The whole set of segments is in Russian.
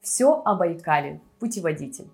Все о Байкале. Путеводитель.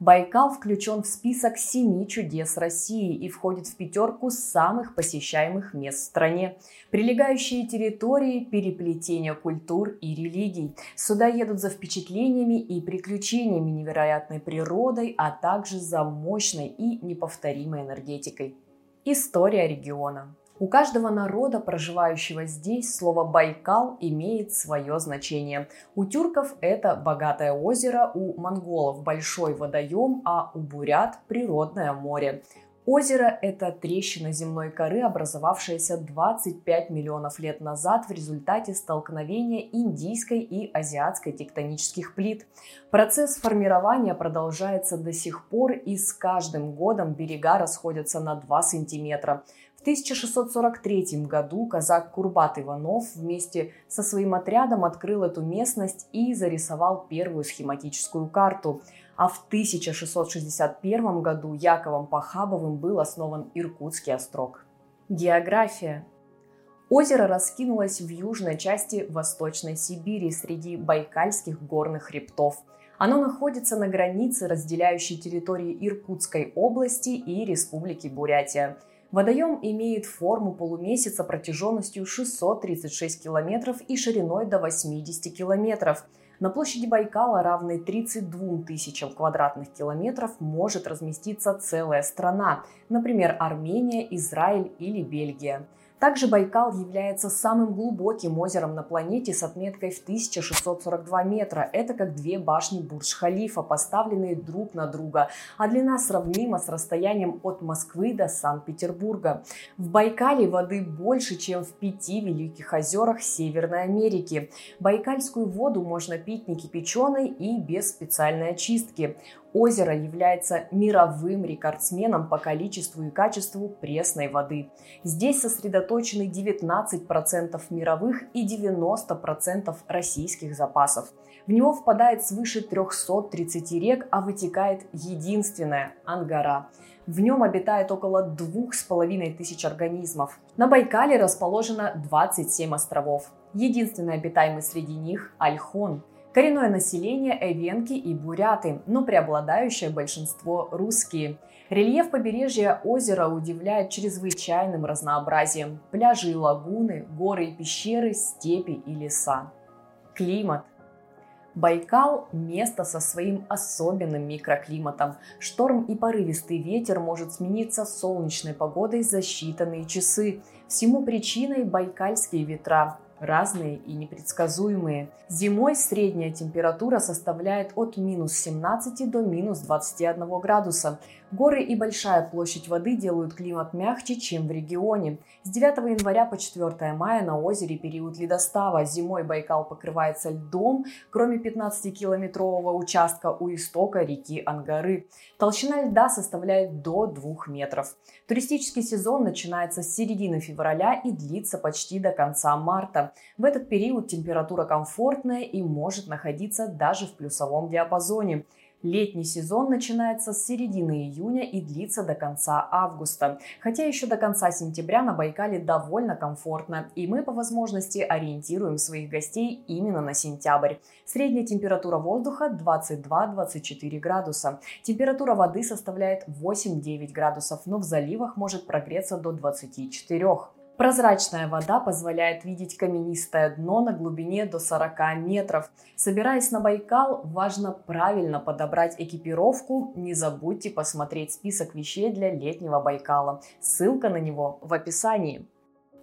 Байкал включен в список семи чудес России и входит в пятерку самых посещаемых мест в стране. Прилегающие территории – переплетение культур и религий. Сюда едут за впечатлениями и приключениями невероятной природой, а также за мощной и неповторимой энергетикой. История региона. У каждого народа, проживающего здесь, слово «Байкал» имеет свое значение. У тюрков это богатое озеро, у монголов большой водоем, а у бурят – природное море. Озеро – это трещина земной коры, образовавшаяся 25 миллионов лет назад в результате столкновения индийской и азиатской тектонических плит. Процесс формирования продолжается до сих пор, и с каждым годом берега расходятся на 2 сантиметра. В 1643 году казак Курбат Иванов вместе со своим отрядом открыл эту местность и зарисовал первую схематическую карту. А в 1661 году Яковом Пахабовым был основан Иркутский острог. География. Озеро раскинулось в южной части Восточной Сибири среди байкальских горных хребтов. Оно находится на границе, разделяющей территории Иркутской области и Республики Бурятия – Водоем имеет форму полумесяца протяженностью 636 километров и шириной до 80 километров. На площади Байкала, равной 32 тысячам квадратных километров, может разместиться целая страна, например, Армения, Израиль или Бельгия – также Байкал является самым глубоким озером на планете с отметкой в 1642 метра. Это как две башни Бурдж-Халифа, поставленные друг на друга, а длина сравнима с расстоянием от Москвы до Санкт-Петербурга. В Байкале воды больше, чем в пяти великих озерах Северной Америки. Байкальскую воду можно пить не кипяченой и без специальной очистки. Озеро является мировым рекордсменом по количеству и качеству пресной воды. Здесь сосредоточены 19% мировых и 90% российских запасов. В него впадает свыше 330 рек, а вытекает единственная Ангара. В нем обитает около двух с половиной тысяч организмов. На Байкале расположено 27 островов. Единственный обитаемый среди них – Альхон. Коренное население – эвенки и буряты, но преобладающее большинство – русские. Рельеф побережья озера удивляет чрезвычайным разнообразием. Пляжи и лагуны, горы и пещеры, степи и леса. Климат. Байкал – место со своим особенным микроклиматом. Шторм и порывистый ветер может смениться солнечной погодой за считанные часы. Всему причиной байкальские ветра разные и непредсказуемые. Зимой средняя температура составляет от минус 17 до минус 21 градуса. Горы и большая площадь воды делают климат мягче, чем в регионе. С 9 января по 4 мая на озере период ледостава. Зимой Байкал покрывается льдом, кроме 15-километрового участка у истока реки Ангары. Толщина льда составляет до 2 метров. Туристический сезон начинается с середины февраля и длится почти до конца марта. В этот период температура комфортная и может находиться даже в плюсовом диапазоне. Летний сезон начинается с середины июня и длится до конца августа. Хотя еще до конца сентября на Байкале довольно комфортно, и мы по возможности ориентируем своих гостей именно на сентябрь. Средняя температура воздуха 22-24 градуса. Температура воды составляет 8-9 градусов, но в заливах может прогреться до 24. Прозрачная вода позволяет видеть каменистое дно на глубине до 40 метров. Собираясь на Байкал, важно правильно подобрать экипировку. Не забудьте посмотреть список вещей для летнего Байкала. Ссылка на него в описании.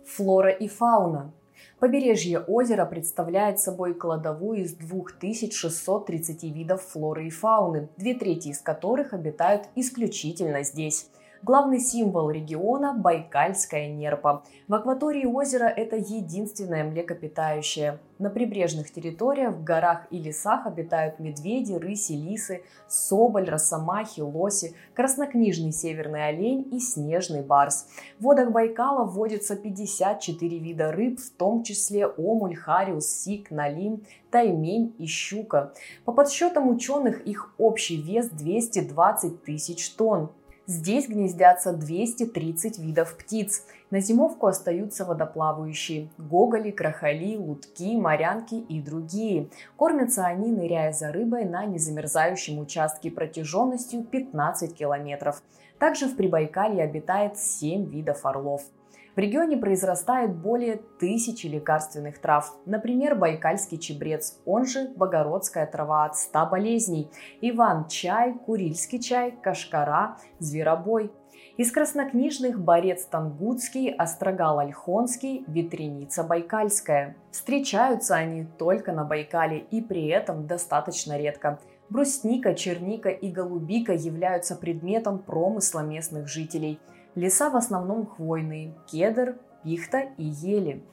Флора и фауна. Побережье озера представляет собой кладовую из 2630 видов флоры и фауны, две трети из которых обитают исключительно здесь. Главный символ региона – Байкальская нерпа. В акватории озера это единственное млекопитающее. На прибрежных территориях, в горах и лесах обитают медведи, рыси, лисы, соболь, росомахи, лоси, краснокнижный северный олень и снежный барс. В водах Байкала вводится 54 вида рыб, в том числе омуль, хариус, сик, налим, таймень и щука. По подсчетам ученых их общий вес 220 тысяч тонн. Здесь гнездятся 230 видов птиц. На зимовку остаются водоплавающие – гоголи, крахали, лутки, морянки и другие. Кормятся они, ныряя за рыбой на незамерзающем участке протяженностью 15 километров. Также в Прибайкалье обитает 7 видов орлов – в регионе произрастает более тысячи лекарственных трав. Например, байкальский чебрец, он же богородская трава от 100 болезней, иван-чай, курильский чай, кашкара, зверобой. Из краснокнижных борец Тангутский, Острогал Ольхонский, Ветреница Байкальская. Встречаются они только на Байкале и при этом достаточно редко. Брусника, черника и голубика являются предметом промысла местных жителей – Леса в основном хвойные – кедр, пихта и ели.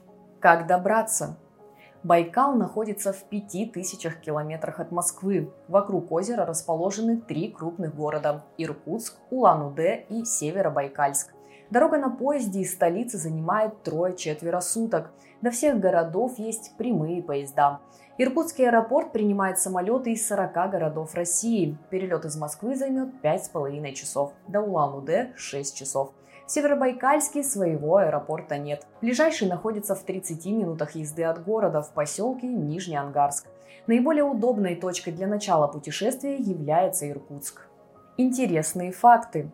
Как добраться? Байкал находится в 5000 километрах от Москвы. Вокруг озера расположены три крупных города – Иркутск, Улан-Удэ и Северобайкальск. Дорога на поезде из столицы занимает трое-четверо суток. До всех городов есть прямые поезда. Иркутский аэропорт принимает самолеты из 40 городов России. Перелет из Москвы займет 5,5 часов. До Улан-Удэ – 6 часов. В Северобайкальске своего аэропорта нет. Ближайший находится в 30 минутах езды от города в поселке Нижний Ангарск. Наиболее удобной точкой для начала путешествия является Иркутск. Интересные факты.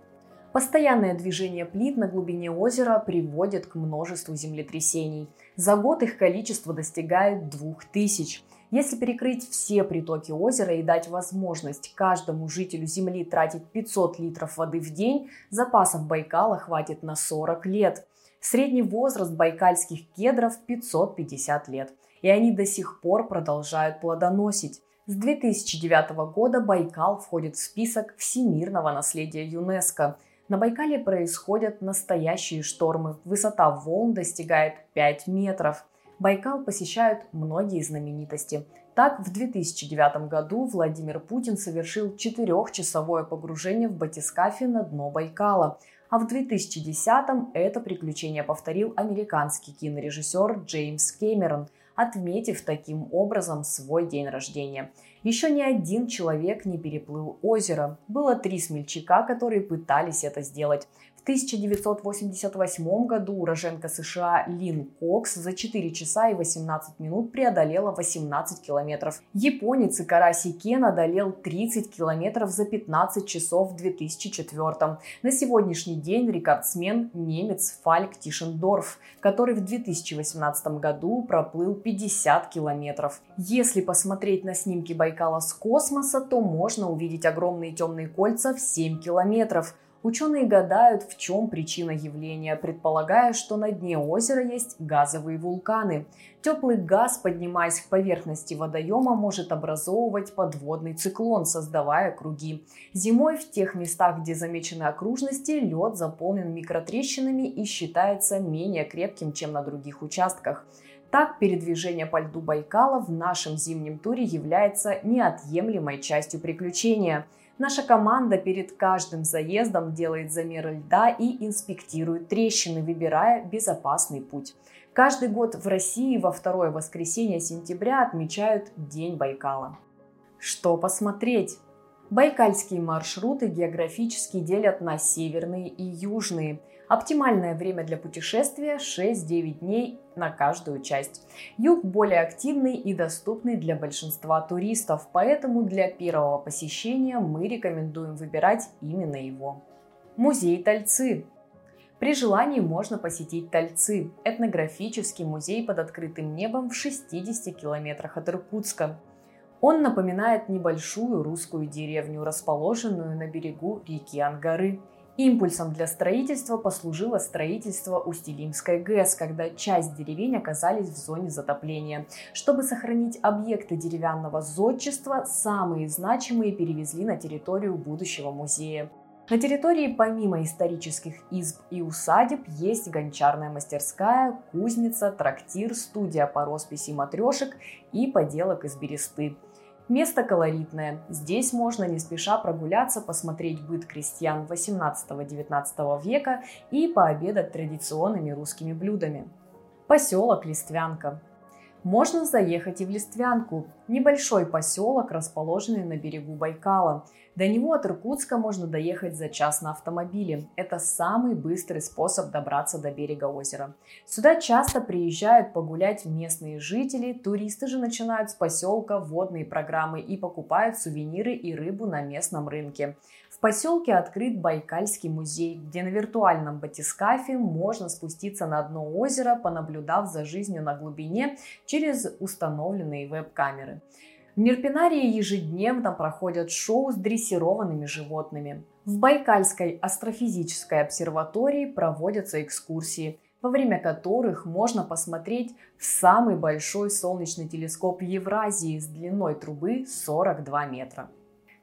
Постоянное движение плит на глубине озера приводит к множеству землетрясений. За год их количество достигает 2000. Если перекрыть все притоки озера и дать возможность каждому жителю Земли тратить 500 литров воды в день, запасов Байкала хватит на 40 лет. Средний возраст байкальских кедров 550 лет, и они до сих пор продолжают плодоносить. С 2009 года Байкал входит в список всемирного наследия ЮНЕСКо. На Байкале происходят настоящие штормы. Высота волн достигает 5 метров. Байкал посещают многие знаменитости. Так, в 2009 году Владимир Путин совершил четырехчасовое погружение в батискафе на дно Байкала, а в 2010 это приключение повторил американский кинорежиссер Джеймс Кэмерон, отметив таким образом свой день рождения. Еще ни один человек не переплыл озеро. Было три смельчака, которые пытались это сделать. В 1988 году уроженка США Лин Кокс за 4 часа и 18 минут преодолела 18 километров. Японец Икараси Кен одолел 30 километров за 15 часов в 2004. На сегодняшний день рекордсмен немец Фальк Тишендорф, который в 2018 году проплыл 50 километров. Если посмотреть на снимки Байкала с космоса, то можно увидеть огромные темные кольца в 7 километров – Ученые гадают, в чем причина явления, предполагая, что на дне озера есть газовые вулканы. Теплый газ, поднимаясь к поверхности водоема, может образовывать подводный циклон, создавая круги. Зимой в тех местах, где замечены окружности, лед заполнен микротрещинами и считается менее крепким, чем на других участках. Так, передвижение по льду Байкала в нашем зимнем туре является неотъемлемой частью приключения – Наша команда перед каждым заездом делает замеры льда и инспектирует трещины, выбирая безопасный путь. Каждый год в России во второе воскресенье сентября отмечают День Байкала. Что посмотреть? Байкальские маршруты географически делят на северные и южные. Оптимальное время для путешествия 6-9 дней на каждую часть. Юг более активный и доступный для большинства туристов, поэтому для первого посещения мы рекомендуем выбирать именно его. Музей Тальцы. При желании можно посетить Тальцы – этнографический музей под открытым небом в 60 километрах от Иркутска. Он напоминает небольшую русскую деревню, расположенную на берегу реки Ангары. Импульсом для строительства послужило строительство Устилимской ГЭС, когда часть деревень оказались в зоне затопления. Чтобы сохранить объекты деревянного зодчества, самые значимые перевезли на территорию будущего музея. На территории помимо исторических изб и усадеб есть гончарная мастерская, кузница, трактир, студия по росписи матрешек и поделок из бересты. Место колоритное. Здесь можно не спеша прогуляться, посмотреть быт крестьян 18-19 века и пообедать традиционными русскими блюдами. Поселок Листвянка. Можно заехать и в Листвянку, небольшой поселок, расположенный на берегу Байкала. До него от Иркутска можно доехать за час на автомобиле. Это самый быстрый способ добраться до берега озера. Сюда часто приезжают погулять местные жители, туристы же начинают с поселка водные программы и покупают сувениры и рыбу на местном рынке. Поселке открыт Байкальский музей, где на виртуальном батискафе можно спуститься на дно озера, понаблюдав за жизнью на глубине через установленные веб-камеры. В Нерпинарии ежедневно проходят шоу с дрессированными животными. В Байкальской астрофизической обсерватории проводятся экскурсии, во время которых можно посмотреть в самый большой солнечный телескоп Евразии с длиной трубы 42 метра.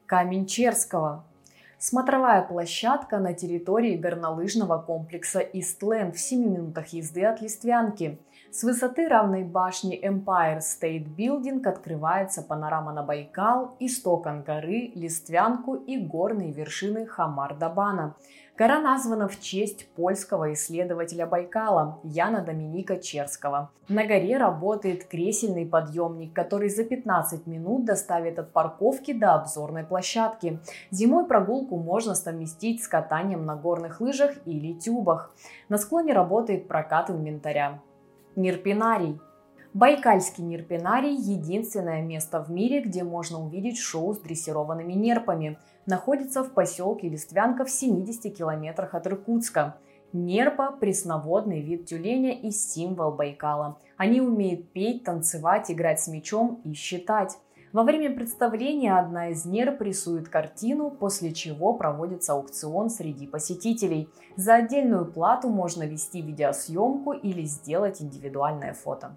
Камень Черского Смотровая площадка на территории горнолыжного комплекса Истленд в 7 минутах езды от Листвянки. С высоты равной башни Empire State Building открывается панорама на Байкал, исток горы, Листвянку и горные вершины Хамар-Дабана – Гора названа в честь польского исследователя Байкала Яна Доминика Черского. На горе работает кресельный подъемник, который за 15 минут доставит от парковки до обзорной площадки. Зимой прогулку можно совместить с катанием на горных лыжах или тюбах. На склоне работает прокат инвентаря. Нирпинарий Байкальский нерпинарий – единственное место в мире, где можно увидеть шоу с дрессированными нерпами. Находится в поселке Листвянка в 70 километрах от Иркутска. Нерпа – пресноводный вид тюленя и символ Байкала. Они умеют петь, танцевать, играть с мечом и считать. Во время представления одна из нерп рисует картину, после чего проводится аукцион среди посетителей. За отдельную плату можно вести видеосъемку или сделать индивидуальное фото.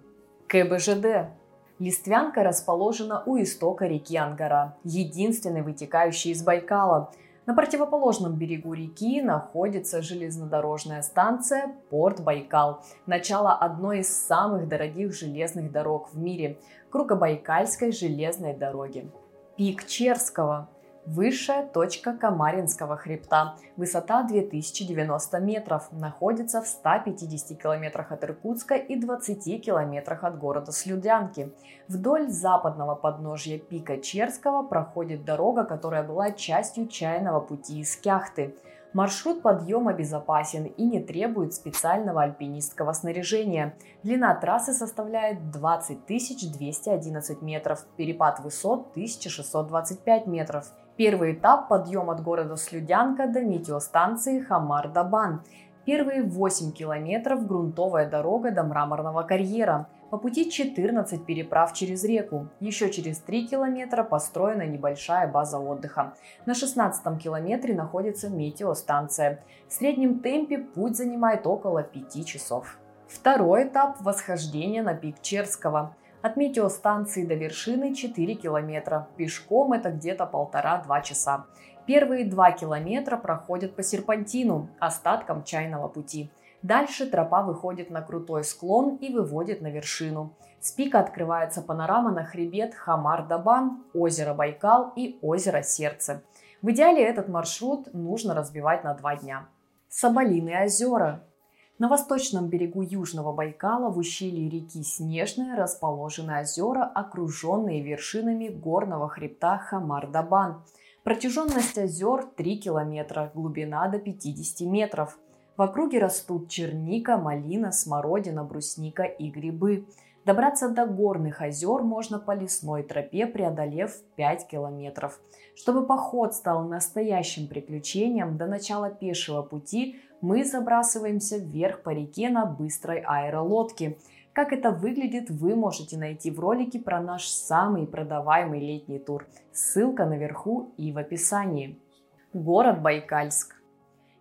КБЖД. Листвянка расположена у истока реки Ангара, единственной вытекающей из Байкала. На противоположном берегу реки находится железнодорожная станция Порт Байкал, начало одной из самых дорогих железных дорог в мире – Кругобайкальской железной дороги. Пик Черского – Высшая точка Камаринского хребта, высота 2090 метров, находится в 150 километрах от Иркутска и 20 километрах от города Слюдянки. Вдоль западного подножья пика Черского проходит дорога, которая была частью чайного пути из Кяхты. Маршрут подъема безопасен и не требует специального альпинистского снаряжения. Длина трассы составляет 20 211 метров, перепад высот 1625 метров – Первый этап – подъем от города Слюдянка до метеостанции Хамар-Дабан. Первые 8 километров – грунтовая дорога до мраморного карьера. По пути 14 переправ через реку. Еще через 3 километра построена небольшая база отдыха. На 16 километре находится метеостанция. В среднем темпе путь занимает около 5 часов. Второй этап – восхождение на пик Черского. От метеостанции до вершины 4 километра. Пешком это где-то полтора-два часа. Первые два километра проходят по серпантину, остаткам чайного пути. Дальше тропа выходит на крутой склон и выводит на вершину. С пика открывается панорама на хребет Хамар-Дабан, озеро Байкал и озеро Сердце. В идеале этот маршрут нужно разбивать на два дня. Соболиные озера на восточном берегу Южного Байкала в ущелье реки Снежная расположены озера, окруженные вершинами горного хребта Хамар-Дабан. Протяженность озер 3 километра, глубина до 50 метров. В округе растут черника, малина, смородина, брусника и грибы. Добраться до горных озер можно по лесной тропе, преодолев 5 километров. Чтобы поход стал настоящим приключением, до начала пешего пути мы забрасываемся вверх по реке на быстрой аэролодке. Как это выглядит, вы можете найти в ролике про наш самый продаваемый летний тур. Ссылка наверху и в описании. Город Байкальск.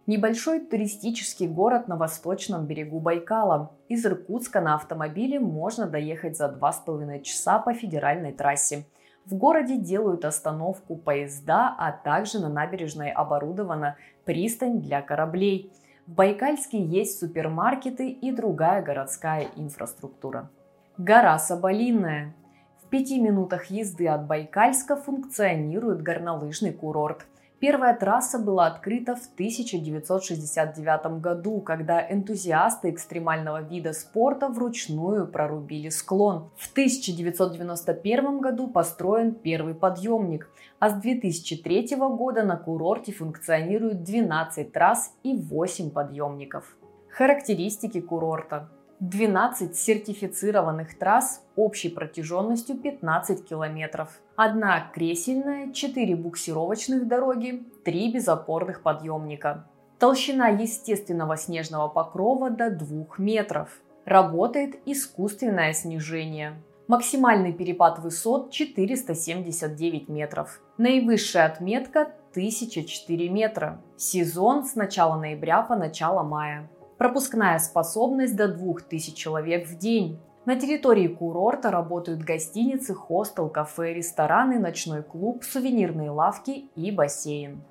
Небольшой туристический город на восточном берегу Байкала. Из Иркутска на автомобиле можно доехать за 2,5 часа по федеральной трассе. В городе делают остановку поезда, а также на набережной оборудована пристань для кораблей. В Байкальске есть супермаркеты и другая городская инфраструктура. Гора Соболиная. В пяти минутах езды от Байкальска функционирует горнолыжный курорт. Первая трасса была открыта в 1969 году, когда энтузиасты экстремального вида спорта вручную прорубили склон. В 1991 году построен первый подъемник, а с 2003 года на курорте функционирует 12 трасс и 8 подъемников. Характеристики курорта. 12 сертифицированных трасс общей протяженностью 15 километров. Одна кресельная, 4 буксировочных дороги, 3 безопорных подъемника. Толщина естественного снежного покрова до 2 метров. Работает искусственное снижение. Максимальный перепад высот 479 метров. Наивысшая отметка 1004 метра. Сезон с начала ноября по начало мая. Пропускная способность до 2000 человек в день. На территории курорта работают гостиницы, хостел, кафе, рестораны, ночной клуб, сувенирные лавки и бассейн.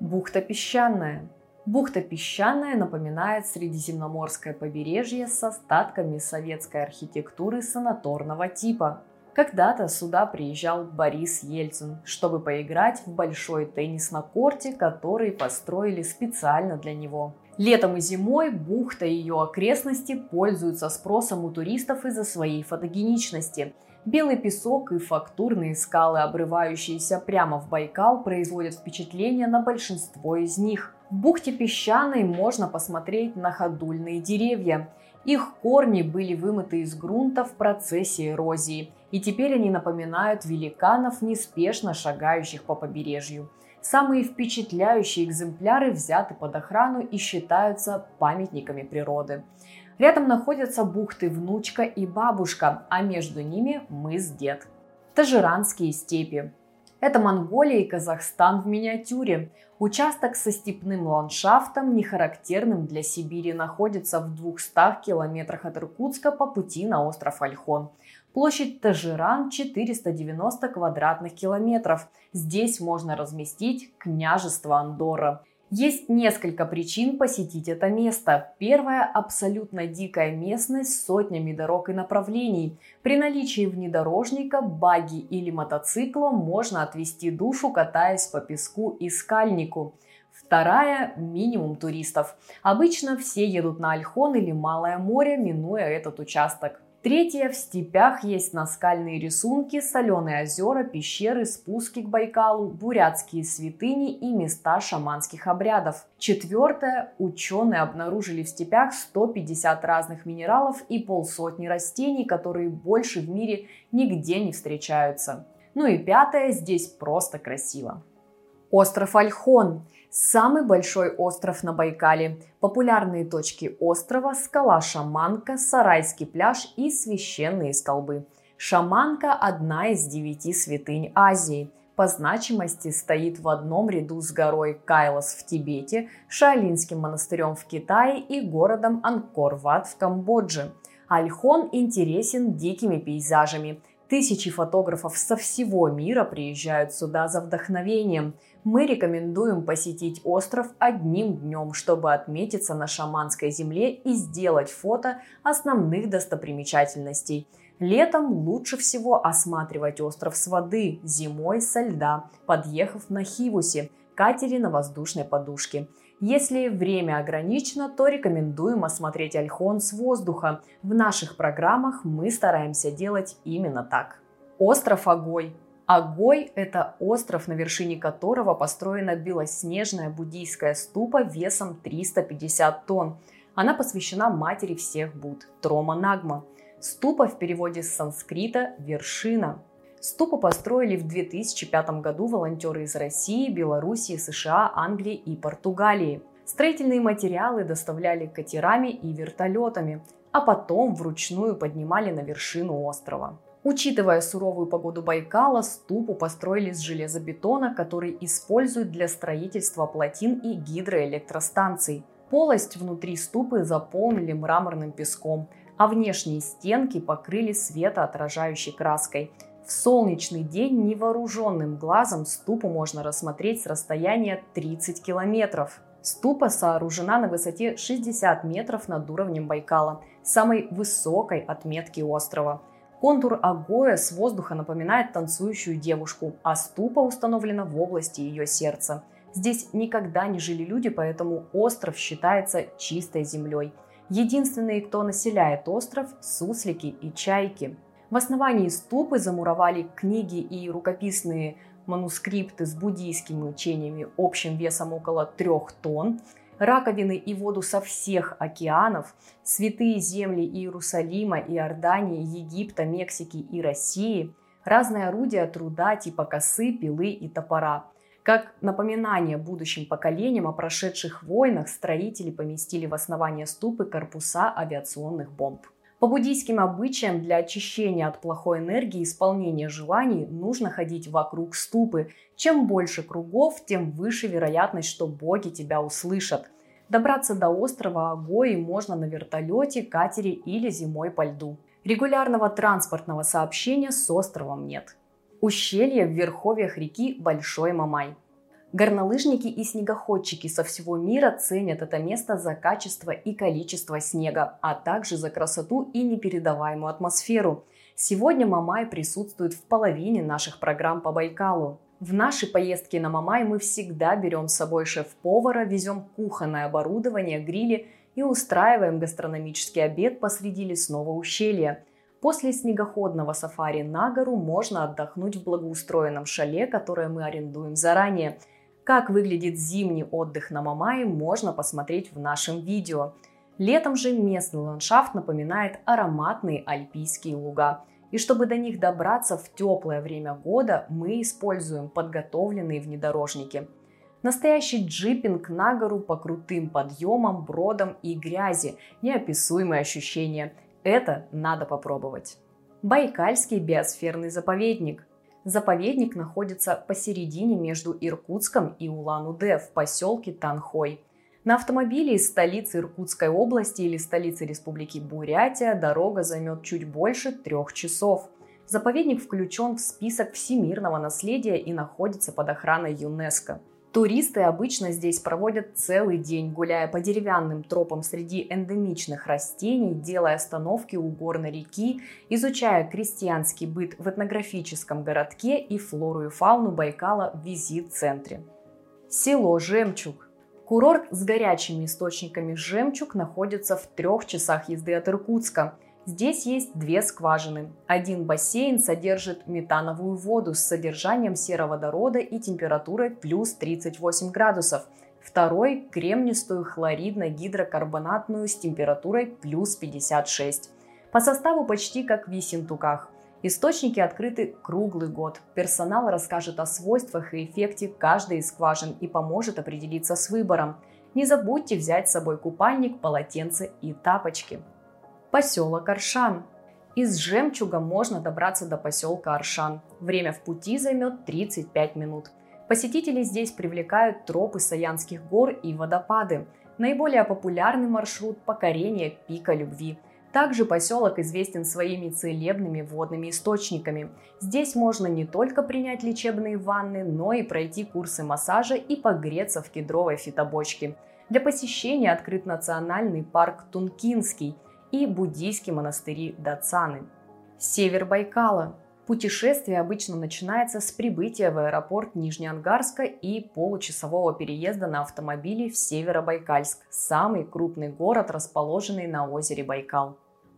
Бухта песчаная. Бухта песчаная напоминает средиземноморское побережье с остатками советской архитектуры санаторного типа. Когда-то сюда приезжал Борис Ельцин, чтобы поиграть в большой теннис на корте, который построили специально для него. Летом и зимой бухта и ее окрестности пользуются спросом у туристов из-за своей фотогеничности. Белый песок и фактурные скалы, обрывающиеся прямо в Байкал, производят впечатление на большинство из них. В бухте песчаной можно посмотреть на ходульные деревья. Их корни были вымыты из грунта в процессе эрозии, и теперь они напоминают великанов, неспешно шагающих по побережью. Самые впечатляющие экземпляры взяты под охрану и считаются памятниками природы. Рядом находятся бухты Внучка и Бабушка, а между ними мыс Дед. Тажиранские степи. Это Монголия и Казахстан в миниатюре. Участок со степным ландшафтом, не характерным для Сибири, находится в 200 километрах от Иркутска по пути на остров Альхон – Площадь Тажиран 490 квадратных километров. Здесь можно разместить княжество Андорра. Есть несколько причин посетить это место. Первая – абсолютно дикая местность с сотнями дорог и направлений. При наличии внедорожника, баги или мотоцикла можно отвести душу, катаясь по песку и скальнику. Вторая – минимум туристов. Обычно все едут на Альхон или Малое море, минуя этот участок. Третье, в степях есть наскальные рисунки, соленые озера, пещеры, спуски к Байкалу, бурятские святыни и места шаманских обрядов. Четвертое, ученые обнаружили в степях 150 разных минералов и полсотни растений, которые больше в мире нигде не встречаются. Ну и пятое, здесь просто красиво. Остров Альхон Самый большой остров на Байкале. Популярные точки острова – скала Шаманка, Сарайский пляж и священные столбы. Шаманка – одна из девяти святынь Азии. По значимости стоит в одном ряду с горой Кайлас в Тибете, Шаолинским монастырем в Китае и городом Анкор-Ват в Камбодже. Альхон интересен дикими пейзажами. Тысячи фотографов со всего мира приезжают сюда за вдохновением – мы рекомендуем посетить остров одним днем, чтобы отметиться на шаманской земле и сделать фото основных достопримечательностей. Летом лучше всего осматривать остров с воды, зимой со льда, подъехав на Хивусе, катере на воздушной подушке. Если время ограничено, то рекомендуем осмотреть Альхон с воздуха. В наших программах мы стараемся делать именно так. Остров Огой Агой – это остров, на вершине которого построена белоснежная буддийская ступа весом 350 тонн. Она посвящена матери всех Буд – Трома Нагма. Ступа в переводе с санскрита – вершина. Ступу построили в 2005 году волонтеры из России, Белоруссии, США, Англии и Португалии. Строительные материалы доставляли катерами и вертолетами, а потом вручную поднимали на вершину острова. Учитывая суровую погоду Байкала, ступу построили из железобетона, который используют для строительства плотин и гидроэлектростанций. Полость внутри ступы заполнили мраморным песком, а внешние стенки покрыли светоотражающей краской. В солнечный день невооруженным глазом ступу можно рассмотреть с расстояния 30 километров. Ступа сооружена на высоте 60 метров над уровнем Байкала, самой высокой отметки острова – Контур Агоя с воздуха напоминает танцующую девушку, а ступа установлена в области ее сердца. Здесь никогда не жили люди, поэтому остров считается чистой землей. Единственные, кто населяет остров – суслики и чайки. В основании ступы замуровали книги и рукописные манускрипты с буддийскими учениями общим весом около трех тонн, раковины и воду со всех океанов, святые земли Иерусалима, Иордании, Египта, Мексики и России, разные орудия труда типа косы, пилы и топора. Как напоминание будущим поколениям о прошедших войнах, строители поместили в основание ступы корпуса авиационных бомб. По буддийским обычаям для очищения от плохой энергии и исполнения желаний нужно ходить вокруг ступы. Чем больше кругов, тем выше вероятность, что боги тебя услышат. Добраться до острова Агои можно на вертолете, катере или зимой по льду. Регулярного транспортного сообщения с островом нет. Ущелье в верховьях реки Большой Мамай. Горнолыжники и снегоходчики со всего мира ценят это место за качество и количество снега, а также за красоту и непередаваемую атмосферу. Сегодня Мамай присутствует в половине наших программ по Байкалу. В наши поездки на Мамай мы всегда берем с собой шеф-повара, везем кухонное оборудование, грили и устраиваем гастрономический обед посреди лесного ущелья. После снегоходного сафари на гору можно отдохнуть в благоустроенном шале, которое мы арендуем заранее – как выглядит зимний отдых на Мамае, можно посмотреть в нашем видео. Летом же местный ландшафт напоминает ароматные альпийские луга. И чтобы до них добраться в теплое время года, мы используем подготовленные внедорожники. Настоящий джипинг на гору по крутым подъемам, бродам и грязи. Неописуемые ощущения. Это надо попробовать. Байкальский биосферный заповедник – Заповедник находится посередине между Иркутском и Улан-Удэ в поселке Танхой. На автомобиле из столицы Иркутской области или столицы Республики Бурятия дорога займет чуть больше трех часов. Заповедник включен в список всемирного наследия и находится под охраной ЮНЕСКО. Туристы обычно здесь проводят целый день, гуляя по деревянным тропам среди эндемичных растений, делая остановки у горной реки, изучая крестьянский быт в этнографическом городке и флору и фауну Байкала в визит-центре. Село Жемчуг. Курорт с горячими источниками Жемчуг находится в трех часах езды от Иркутска. Здесь есть две скважины. Один бассейн содержит метановую воду с содержанием сероводорода и температурой плюс 38 градусов. Второй – кремнистую хлоридно-гидрокарбонатную с температурой плюс 56. По составу почти как в Ессентуках. Источники открыты круглый год. Персонал расскажет о свойствах и эффекте каждой из скважин и поможет определиться с выбором. Не забудьте взять с собой купальник, полотенце и тапочки поселок Аршан. Из Жемчуга можно добраться до поселка Аршан. Время в пути займет 35 минут. Посетители здесь привлекают тропы Саянских гор и водопады. Наиболее популярный маршрут – покорение пика любви. Также поселок известен своими целебными водными источниками. Здесь можно не только принять лечебные ванны, но и пройти курсы массажа и погреться в кедровой фитобочке. Для посещения открыт национальный парк Тункинский – и буддийские монастыри Дацаны. Север Байкала. Путешествие обычно начинается с прибытия в аэропорт Нижнеангарска и получасового переезда на автомобиле в Северобайкальск, самый крупный город, расположенный на озере Байкал.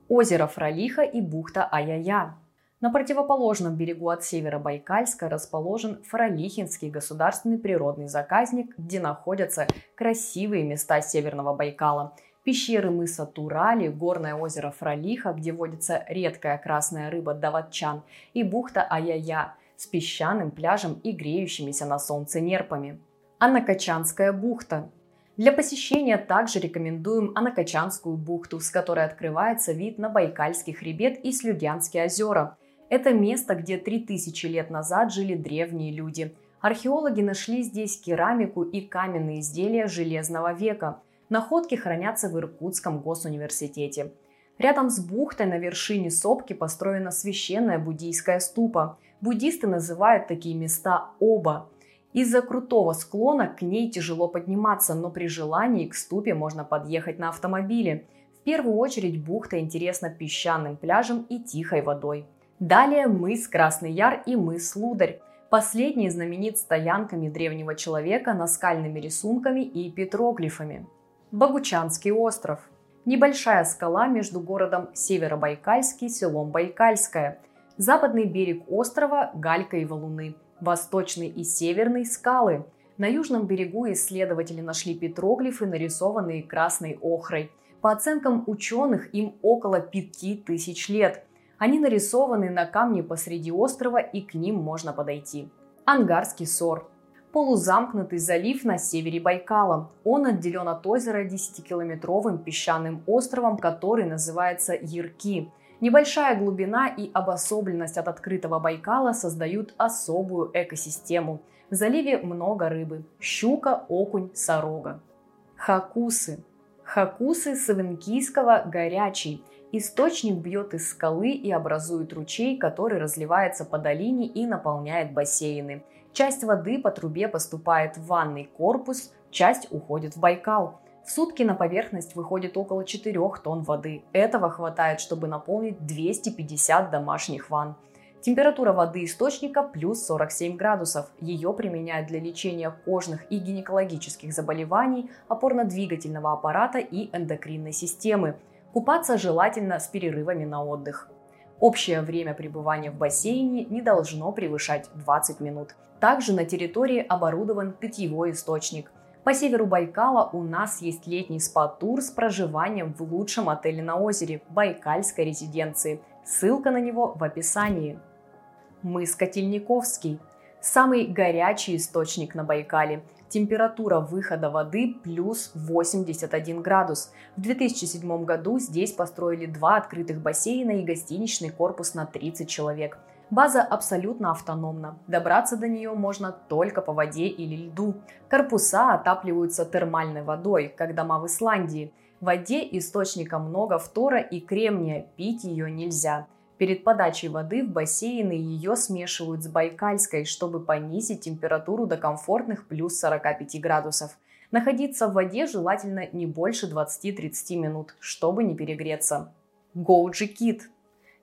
Озеро Фролиха и бухта Аяя. На противоположном берегу от Северобайкальска расположен Фролихинский государственный природный заказник, где находятся красивые места Северного Байкала – пещеры мыса Турали, горное озеро Фролиха, где водится редкая красная рыба даватчан, и бухта Аяя с песчаным пляжем и греющимися на солнце нерпами. Анакачанская бухта. Для посещения также рекомендуем Анакачанскую бухту, с которой открывается вид на Байкальский хребет и Слюдянские озера. Это место, где 3000 лет назад жили древние люди. Археологи нашли здесь керамику и каменные изделия железного века – Находки хранятся в Иркутском госуниверситете. Рядом с бухтой на вершине сопки построена священная буддийская ступа. Буддисты называют такие места оба. Из-за крутого склона к ней тяжело подниматься, но при желании к ступе можно подъехать на автомобиле. В первую очередь бухта интересна песчаным пляжем и тихой водой. Далее мыс Красный Яр и мыс Лударь. Последний знаменит стоянками древнего человека, наскальными рисунками и петроглифами. Богучанский остров. Небольшая скала между городом Северобайкальский и селом Байкальское. Западный берег острова – галька и валуны. Восточный и северный – скалы. На южном берегу исследователи нашли петроглифы, нарисованные красной охрой. По оценкам ученых, им около 5000 лет. Они нарисованы на камне посреди острова и к ним можно подойти. Ангарский сор. Полузамкнутый залив на севере Байкала. Он отделен от озера 10-километровым песчаным островом, который называется Ярки. Небольшая глубина и обособленность от открытого Байкала создают особую экосистему – в заливе много рыбы – щука, окунь, сорога. Хакусы. Хакусы савенкийского «горячий». Источник бьет из скалы и образует ручей, который разливается по долине и наполняет бассейны. Часть воды по трубе поступает в ванный корпус, часть уходит в Байкал. В сутки на поверхность выходит около 4 тонн воды. Этого хватает, чтобы наполнить 250 домашних ванн. Температура воды источника плюс 47 градусов. Ее применяют для лечения кожных и гинекологических заболеваний, опорно-двигательного аппарата и эндокринной системы. Купаться желательно с перерывами на отдых. Общее время пребывания в бассейне не должно превышать 20 минут. Также на территории оборудован питьевой источник. По северу Байкала у нас есть летний спа-тур с проживанием в лучшем отеле на озере – Байкальской резиденции. Ссылка на него в описании мыс Котельниковский. Самый горячий источник на Байкале. Температура выхода воды плюс 81 градус. В 2007 году здесь построили два открытых бассейна и гостиничный корпус на 30 человек. База абсолютно автономна. Добраться до нее можно только по воде или льду. Корпуса отапливаются термальной водой, как дома в Исландии. В воде источника много фтора и кремния, пить ее нельзя. Перед подачей воды в бассейны ее смешивают с байкальской, чтобы понизить температуру до комфортных плюс 45 градусов. Находиться в воде желательно не больше 20-30 минут, чтобы не перегреться. Гоуджи Кит.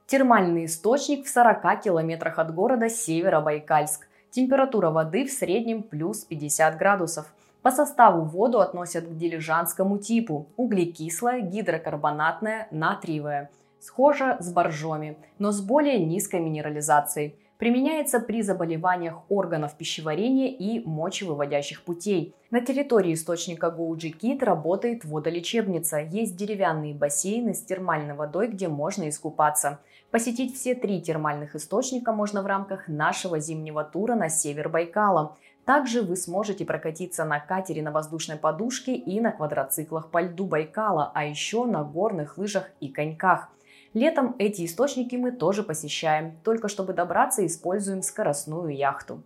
Термальный источник в 40 километрах от города Северобайкальск. Температура воды в среднем плюс 50 градусов. По составу воду относят к дилижанскому типу – углекислая, гидрокарбонатная, натриевая – Схожа с боржоми, но с более низкой минерализацией. Применяется при заболеваниях органов пищеварения и мочевыводящих путей. На территории источника Гоуджи Кит работает водолечебница. Есть деревянные бассейны с термальной водой, где можно искупаться. Посетить все три термальных источника можно в рамках нашего зимнего тура на север Байкала. Также вы сможете прокатиться на катере на воздушной подушке и на квадроциклах по льду Байкала, а еще на горных лыжах и коньках – Летом эти источники мы тоже посещаем, только чтобы добраться используем скоростную яхту.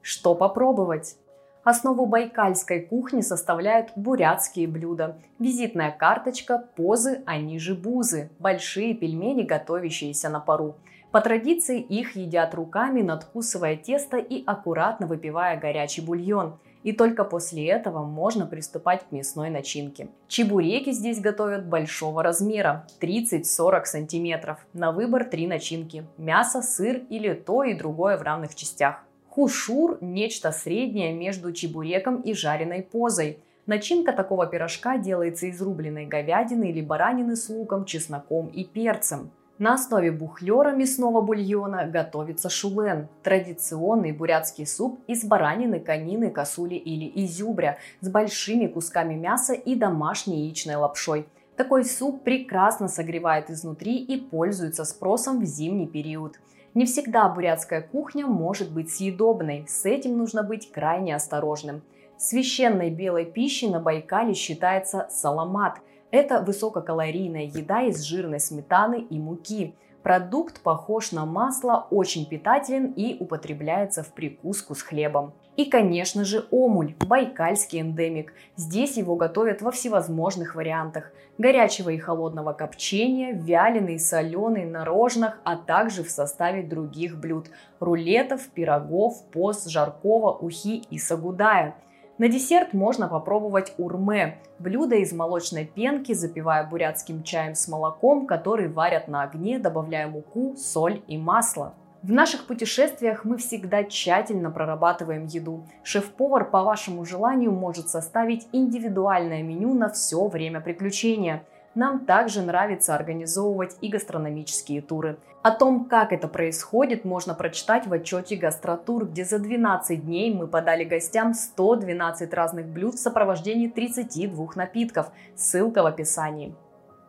Что попробовать? Основу байкальской кухни составляют бурятские блюда. Визитная карточка, позы, они же бузы. Большие пельмени, готовящиеся на пару. По традиции их едят руками, надкусывая тесто и аккуратно выпивая горячий бульон – и только после этого можно приступать к мясной начинке. Чебуреки здесь готовят большого размера, 30-40 сантиметров. На выбор три начинки – мясо, сыр или то и другое в равных частях. Хушур – нечто среднее между чебуреком и жареной позой. Начинка такого пирожка делается из рубленной говядины или баранины с луком, чесноком и перцем. На основе бухлера мясного бульона готовится шулен – традиционный бурятский суп из баранины, конины, косули или изюбря с большими кусками мяса и домашней яичной лапшой. Такой суп прекрасно согревает изнутри и пользуется спросом в зимний период. Не всегда бурятская кухня может быть съедобной, с этим нужно быть крайне осторожным. Священной белой пищей на Байкале считается саламат – это высококалорийная еда из жирной сметаны и муки. Продукт похож на масло, очень питателен и употребляется в прикуску с хлебом. И, конечно же, омуль – байкальский эндемик. Здесь его готовят во всевозможных вариантах. Горячего и холодного копчения, вяленый, соленый, на рожнах, а также в составе других блюд – рулетов, пирогов, пост, жаркого, ухи и сагудая – на десерт можно попробовать урме – блюдо из молочной пенки, запивая бурятским чаем с молоком, который варят на огне, добавляя муку, соль и масло. В наших путешествиях мы всегда тщательно прорабатываем еду. Шеф-повар по вашему желанию может составить индивидуальное меню на все время приключения. Нам также нравится организовывать и гастрономические туры. О том, как это происходит, можно прочитать в отчете «Гастротур», где за 12 дней мы подали гостям 112 разных блюд в сопровождении 32 напитков. Ссылка в описании.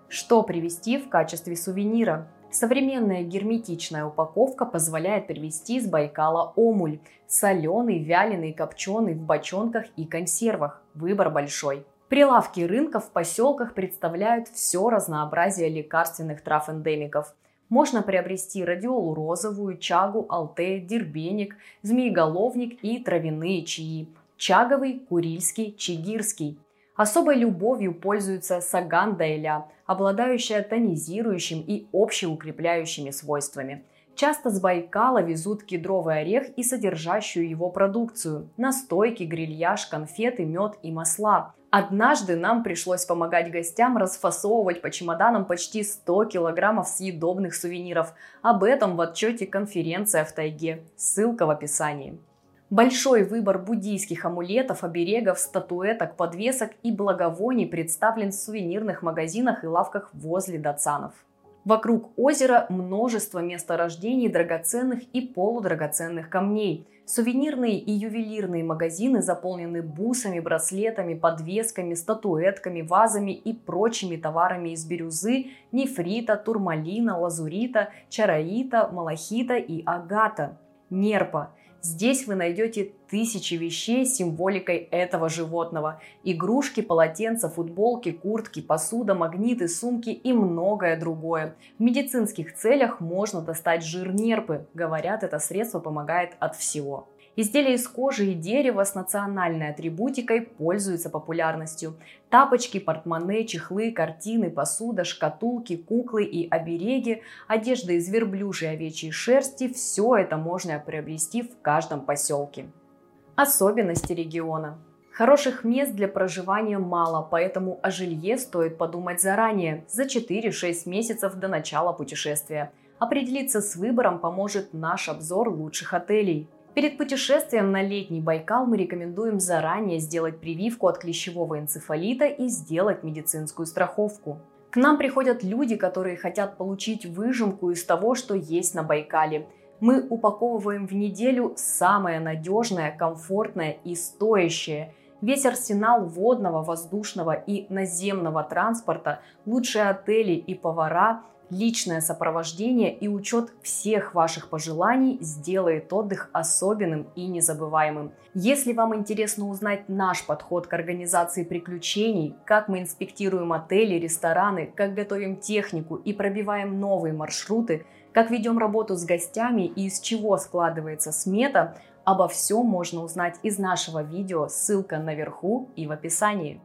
Что привезти в качестве сувенира? Современная герметичная упаковка позволяет привезти с Байкала омуль. Соленый, вяленый, копченый в бочонках и консервах. Выбор большой. Прилавки рынков в поселках представляют все разнообразие лекарственных трав эндемиков. Можно приобрести радиолу розовую, чагу, алте, дербеник, змееголовник и травяные чаи. Чаговый, курильский, чигирский. Особой любовью пользуется саган дайля, обладающая тонизирующим и общеукрепляющими свойствами. Часто с Байкала везут кедровый орех и содержащую его продукцию – настойки, грильяж, конфеты, мед и масла. Однажды нам пришлось помогать гостям расфасовывать по чемоданам почти 100 килограммов съедобных сувениров. Об этом в отчете «Конференция в тайге». Ссылка в описании. Большой выбор буддийских амулетов, оберегов, статуэток, подвесок и благовоний представлен в сувенирных магазинах и лавках возле датсанов. Вокруг озера множество месторождений драгоценных и полудрагоценных камней. Сувенирные и ювелирные магазины заполнены бусами, браслетами, подвесками, статуэтками, вазами и прочими товарами из бирюзы, нефрита, турмалина, лазурита, чараита, малахита и агата. Нерпа – Здесь вы найдете тысячи вещей с символикой этого животного. Игрушки, полотенца, футболки, куртки, посуда, магниты, сумки и многое другое. В медицинских целях можно достать жир нерпы. Говорят, это средство помогает от всего. Изделия из кожи и дерева с национальной атрибутикой пользуются популярностью. Тапочки, портмоне, чехлы, картины, посуда, шкатулки, куклы и обереги, одежда из верблюжьей овечьей шерсти – все это можно приобрести в каждом поселке. Особенности региона. Хороших мест для проживания мало, поэтому о жилье стоит подумать заранее, за 4-6 месяцев до начала путешествия. Определиться с выбором поможет наш обзор лучших отелей. Перед путешествием на летний Байкал мы рекомендуем заранее сделать прививку от клещевого энцефалита и сделать медицинскую страховку. К нам приходят люди, которые хотят получить выжимку из того, что есть на Байкале. Мы упаковываем в неделю самое надежное, комфортное и стоящее. Весь арсенал водного, воздушного и наземного транспорта, лучшие отели и повара – Личное сопровождение и учет всех ваших пожеланий сделает отдых особенным и незабываемым. Если вам интересно узнать наш подход к организации приключений, как мы инспектируем отели, рестораны, как готовим технику и пробиваем новые маршруты, как ведем работу с гостями и из чего складывается смета, обо всем можно узнать из нашего видео, ссылка наверху и в описании.